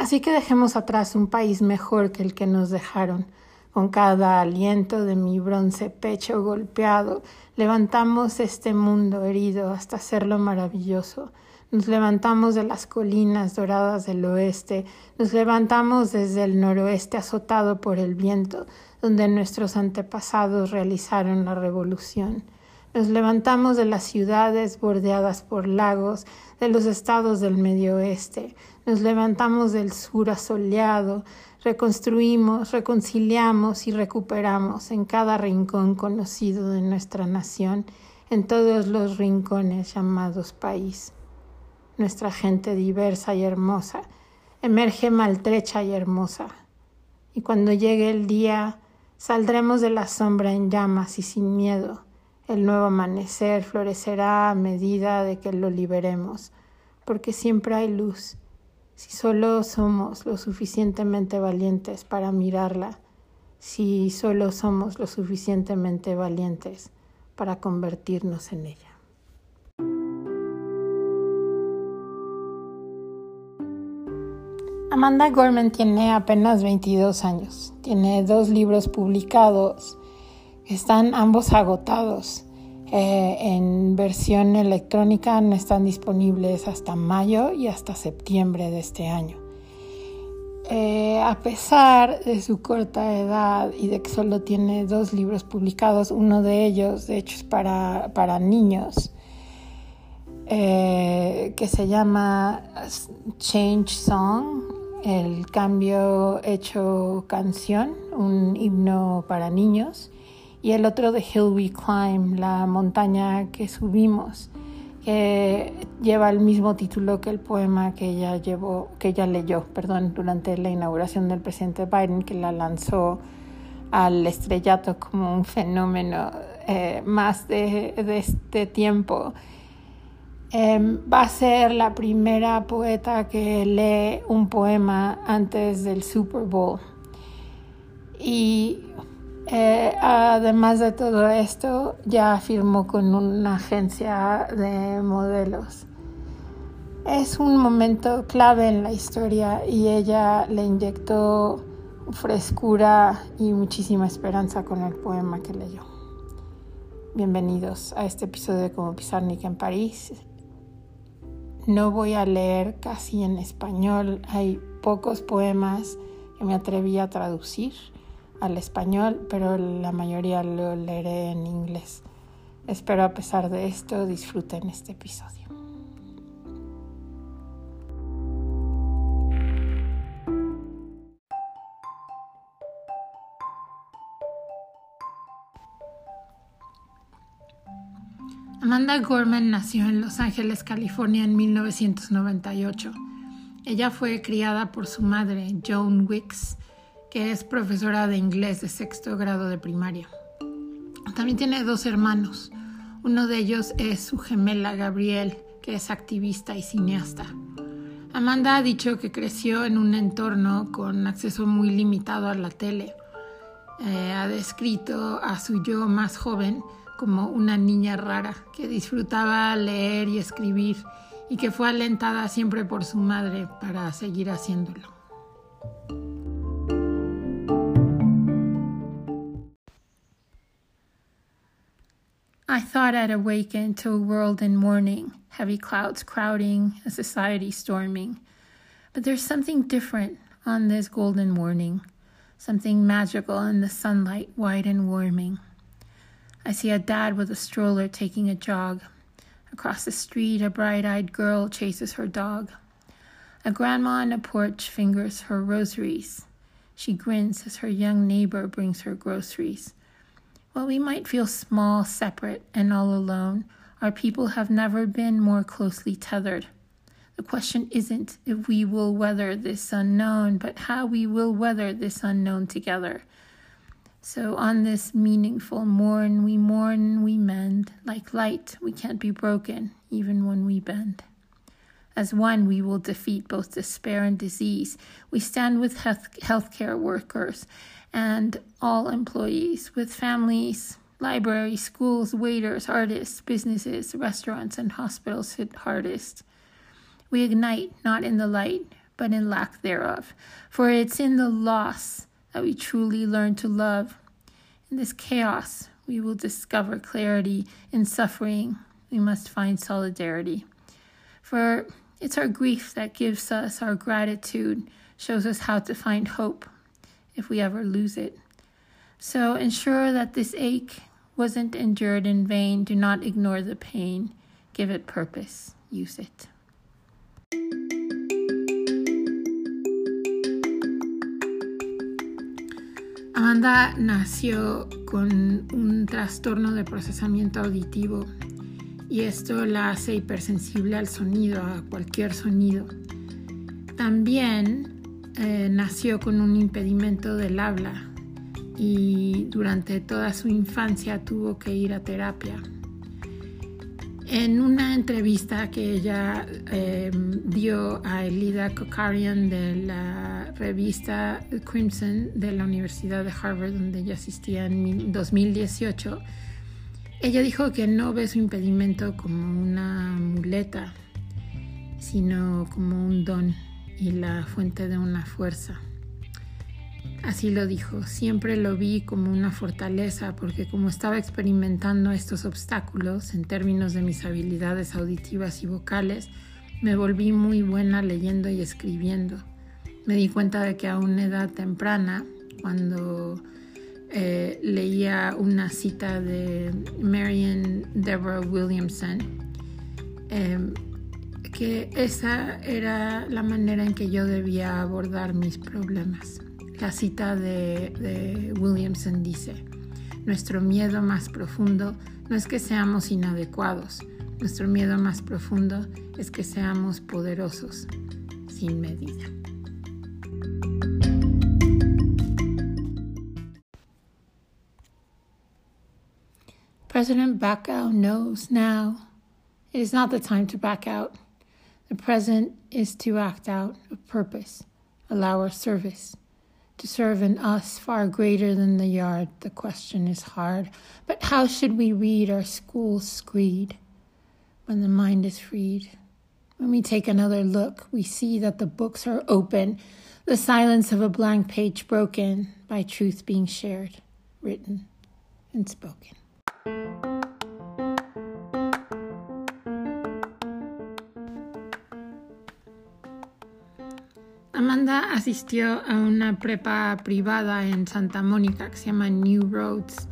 Así que dejemos atrás un país mejor que el que nos dejaron. Con cada aliento de mi bronce pecho golpeado, levantamos este mundo herido hasta hacerlo maravilloso. Nos levantamos de las colinas doradas del oeste, nos levantamos desde el noroeste azotado por el viento, donde nuestros antepasados realizaron la revolución. Nos levantamos de las ciudades bordeadas por lagos, de los estados del medio oeste. Nos levantamos del sur asoleado, reconstruimos, reconciliamos y recuperamos en cada rincón conocido de nuestra nación, en todos los rincones llamados país. Nuestra gente diversa y hermosa emerge maltrecha y hermosa. Y cuando llegue el día, saldremos de la sombra en llamas y sin miedo el nuevo amanecer florecerá a medida de que lo liberemos, porque siempre hay luz. Si solo somos lo suficientemente valientes para mirarla, si solo somos lo suficientemente valientes para convertirnos en ella. Amanda Gorman tiene apenas 22 años. Tiene dos libros publicados están ambos agotados. Eh, en versión electrónica no están disponibles hasta mayo y hasta septiembre de este año. Eh, a pesar de su corta edad y de que solo tiene dos libros publicados, uno de ellos de hecho es para, para niños, eh, que se llama Change Song, el cambio hecho canción, un himno para niños y el otro de Hill We Climb, la montaña que subimos, que lleva el mismo título que el poema que ella llevó, que ella leyó, perdón, durante la inauguración del presidente Biden, que la lanzó al estrellato como un fenómeno eh, más de, este tiempo. Em, va a ser la primera poeta que lee un poema antes del Super Bowl. Y eh, además de todo esto, ya firmó con una agencia de modelos. Es un momento clave en la historia y ella le inyectó frescura y muchísima esperanza con el poema que leyó. Bienvenidos a este episodio de Como Pizarnik en París. No voy a leer casi en español, hay pocos poemas que me atreví a traducir al español, pero la mayoría lo leeré en inglés. Espero a pesar de esto disfruten este episodio. Amanda Gorman nació en Los Ángeles, California en 1998. Ella fue criada por su madre, Joan Wicks, que es profesora de inglés de sexto grado de primaria. También tiene dos hermanos. Uno de ellos es su gemela Gabriel, que es activista y cineasta. Amanda ha dicho que creció en un entorno con acceso muy limitado a la tele. Eh, ha descrito a su yo más joven como una niña rara que disfrutaba leer y escribir y que fue alentada siempre por su madre para seguir haciéndolo. I thought I'd awaken to a world in mourning, heavy clouds crowding, a society storming. But there's something different on this golden morning, something magical in the sunlight, white and warming. I see a dad with a stroller taking a jog. Across the street, a bright eyed girl chases her dog. A grandma on a porch fingers her rosaries. She grins as her young neighbor brings her groceries. While we might feel small, separate, and all alone, our people have never been more closely tethered. The question isn't if we will weather this unknown, but how we will weather this unknown together. So, on this meaningful morn, we mourn, we mend. Like light, we can't be broken, even when we bend. As one, we will defeat both despair and disease. We stand with health healthcare workers and all employees with families, libraries, schools, waiters, artists, businesses, restaurants, and hospitals hit hardest. We ignite not in the light, but in lack thereof. For it's in the loss that we truly learn to love. In this chaos, we will discover clarity. In suffering, we must find solidarity. For it's our grief that gives us our gratitude, shows us how to find hope if we ever lose it. So ensure that this ache wasn't endured in vain. Do not ignore the pain. Give it purpose. Use it. Amanda nació con un trastorno de procesamiento auditivo y esto la hace hipersensible al sonido, a cualquier sonido. También eh, nació con un impedimento del habla y durante toda su infancia tuvo que ir a terapia. En una entrevista que ella eh, dio a Elida Kokarian de la revista Crimson de la Universidad de Harvard, donde ella asistía en 2018, ella dijo que no ve su impedimento como una muleta, sino como un don y la fuente de una fuerza. Así lo dijo, siempre lo vi como una fortaleza porque como estaba experimentando estos obstáculos en términos de mis habilidades auditivas y vocales, me volví muy buena leyendo y escribiendo. Me di cuenta de que a una edad temprana, cuando eh, leía una cita de Marian Deborah Williamson, em, que esa era la manera en que yo debía abordar mis problemas. La cita de, Williamson dice, nuestro miedo más profundo no es que seamos inadecuados, nuestro miedo más profundo es que seamos poderosos sin medida. President Bacow knows now it is not the time to back out. The present is to act out a purpose, allow our service to serve in us far greater than the yard. The question is hard, but how should we read our school's screed when the mind is freed? When we take another look, we see that the books are open, the silence of a blank page broken by truth being shared, written, and spoken. Asistió a una prepa privada en Santa Mónica que se llama New Roads.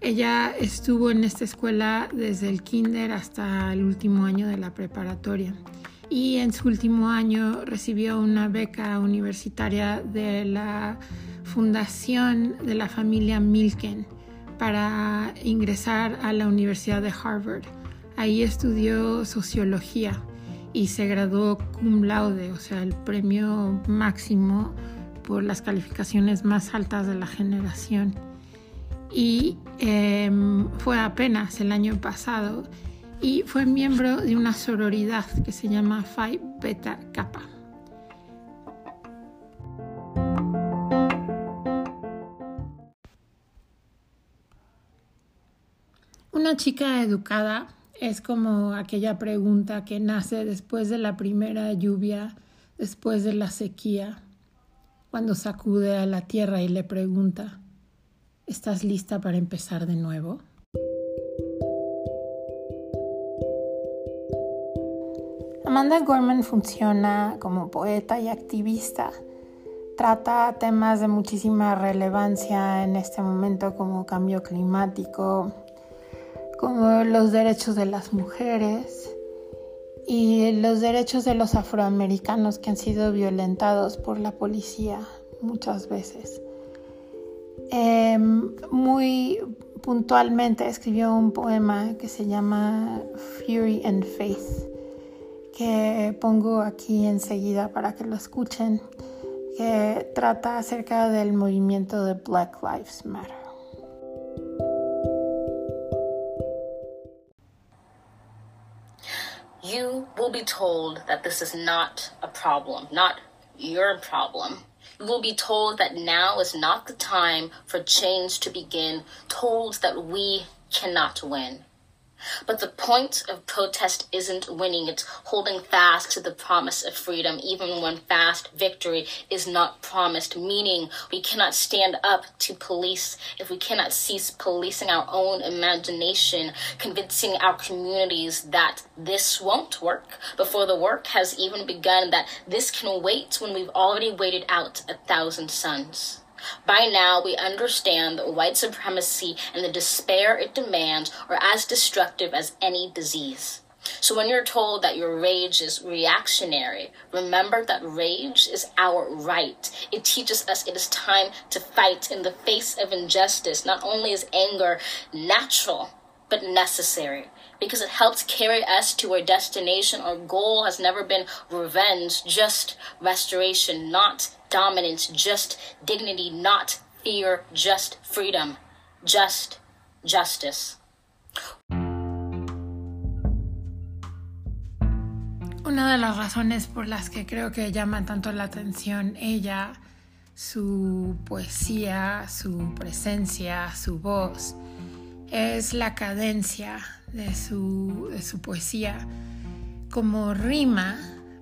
Ella estuvo en esta escuela desde el kinder hasta el último año de la preparatoria y en su último año recibió una beca universitaria de la Fundación de la familia Milken para ingresar a la Universidad de Harvard. Ahí estudió sociología y se graduó cum laude, o sea, el premio máximo por las calificaciones más altas de la generación. Y em, fue apenas el año pasado y fue miembro de una sororidad que se llama Phi Beta Kappa. Una chica educada es como aquella pregunta que nace después de la primera lluvia, después de la sequía, cuando sacude a la tierra y le pregunta, ¿estás lista para empezar de nuevo? Amanda Gorman funciona como poeta y activista. Trata temas de muchísima relevancia en este momento como cambio climático, como los derechos de las mujeres y los derechos de los afroamericanos que han sido violentados por la policía muchas veces. Em, muy puntualmente escribió un poema que se llama Fury and Faith, que pongo aquí enseguida para que lo escuchen, que trata acerca del movimiento de Black Lives Matter. Told that this is not a problem, not your problem. You will be told that now is not the time for change to begin, told that we cannot win. But the point of protest isn't winning, it's holding fast to the promise of freedom, even when fast victory is not promised. Meaning, we cannot stand up to police if we cannot cease policing our own imagination, convincing our communities that this won't work before the work has even begun, that this can wait when we've already waited out a thousand suns. By now, we understand that white supremacy and the despair it demands are as destructive as any disease. So when you're told that your rage is reactionary, remember that rage is our right. It teaches us it is time to fight in the face of injustice. Not only is anger natural, but necessary because it helps carry us to our destination. Our goal has never been revenge, just restoration, not dominance, just dignity, not fear, just freedom, just justice. Una de las razones por las que creo que llama tanto la atención ella, su poesía, su presencia, su voz, es la cadencia de su, de su poesía. Como rima,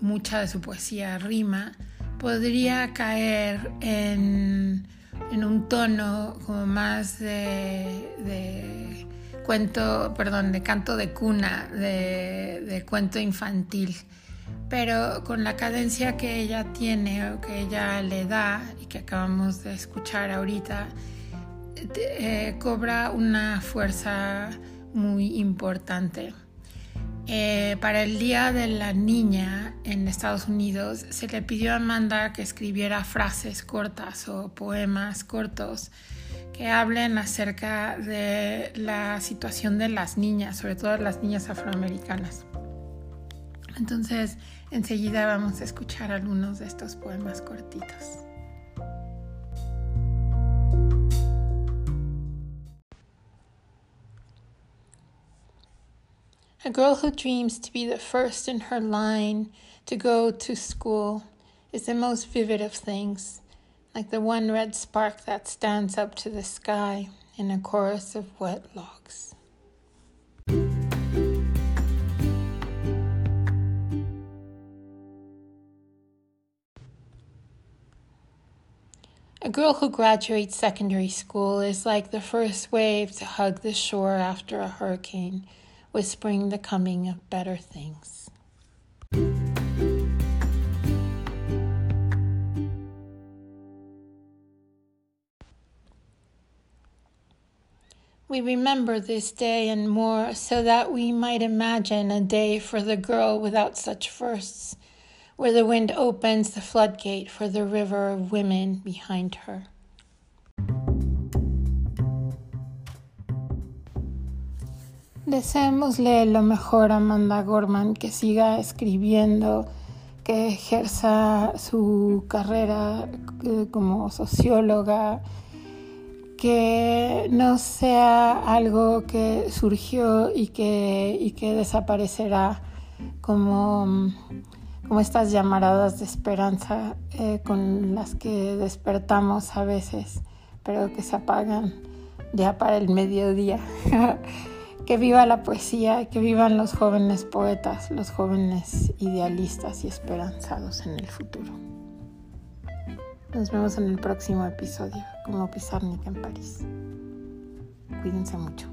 mucha de su poesía rima, podría caer en, un tono como más de, cuento, perdón, de canto de cuna, de, de, cuento infantil. Pero con la cadencia que ella tiene o que ella le da y que acabamos de escuchar ahorita, eh, cobra una fuerza muy importante. Eh, para el Día de la Niña en Estados Unidos se le pidió a Amanda que escribiera frases cortas o poemas cortos que hablen acerca de la situación de las niñas, sobre todo las niñas afroamericanas. Entonces, enseguida vamos a escuchar algunos de estos poemas cortitos. A girl who dreams to be the first in her line to go to school is the most vivid of things, like the one red spark that stands up to the sky in a chorus of wet logs. A girl who graduates secondary school is like the first wave to hug the shore after a hurricane whispering the coming of better things. We remember this day and more so that we might imagine a day for the girl without such firsts, where the wind opens the floodgate for the river of women behind her. Deseémosle lo mejor a Amanda Gorman, que siga escribiendo, que ejerza su carrera eh, como socióloga, que no sea algo que surgió y que, y que desaparecerá como, como estas llamaradas de esperanza eh, con las que despertamos a veces, pero que se apagan ya para el mediodía. Que viva la poesía, que vivan los jóvenes poetas, los jóvenes idealistas y esperanzados en el futuro. Nos vemos en el próximo episodio, como Pizarnik en París. Cuídense mucho.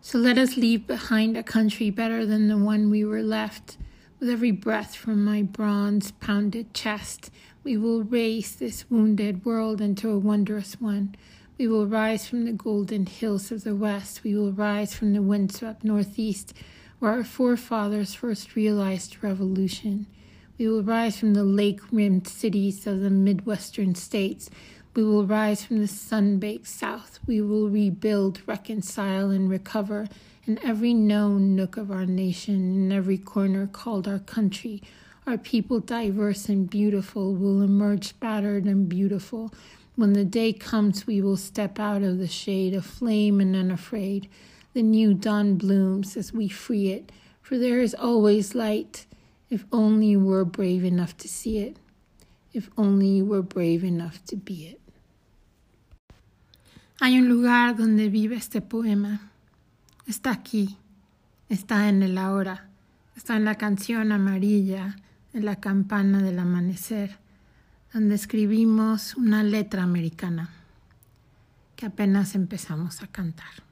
So let us leave behind a country better than the one we were left. With every breath from my bronze pounded chest, we will raise this wounded world into a wondrous one. We will rise from the golden hills of the west. We will rise from the windswept northeast, where our forefathers first realized revolution. We will rise from the lake rimmed cities of the Midwestern states. We will rise from the sun baked south. We will rebuild, reconcile, and recover in every known nook of our nation, in every corner called our country, our people, diverse and beautiful, will emerge battered and beautiful. When the day comes, we will step out of the shade, aflame and unafraid. The new dawn blooms as we free it, for there is always light, if only we're brave enough to see it. if only we're brave enough to be it. Hay un lugar donde vive este poema. Está aquí, está en el ahora, está en la canción amarilla, en la campana del amanecer, donde escribimos una letra americana que apenas empezamos a cantar.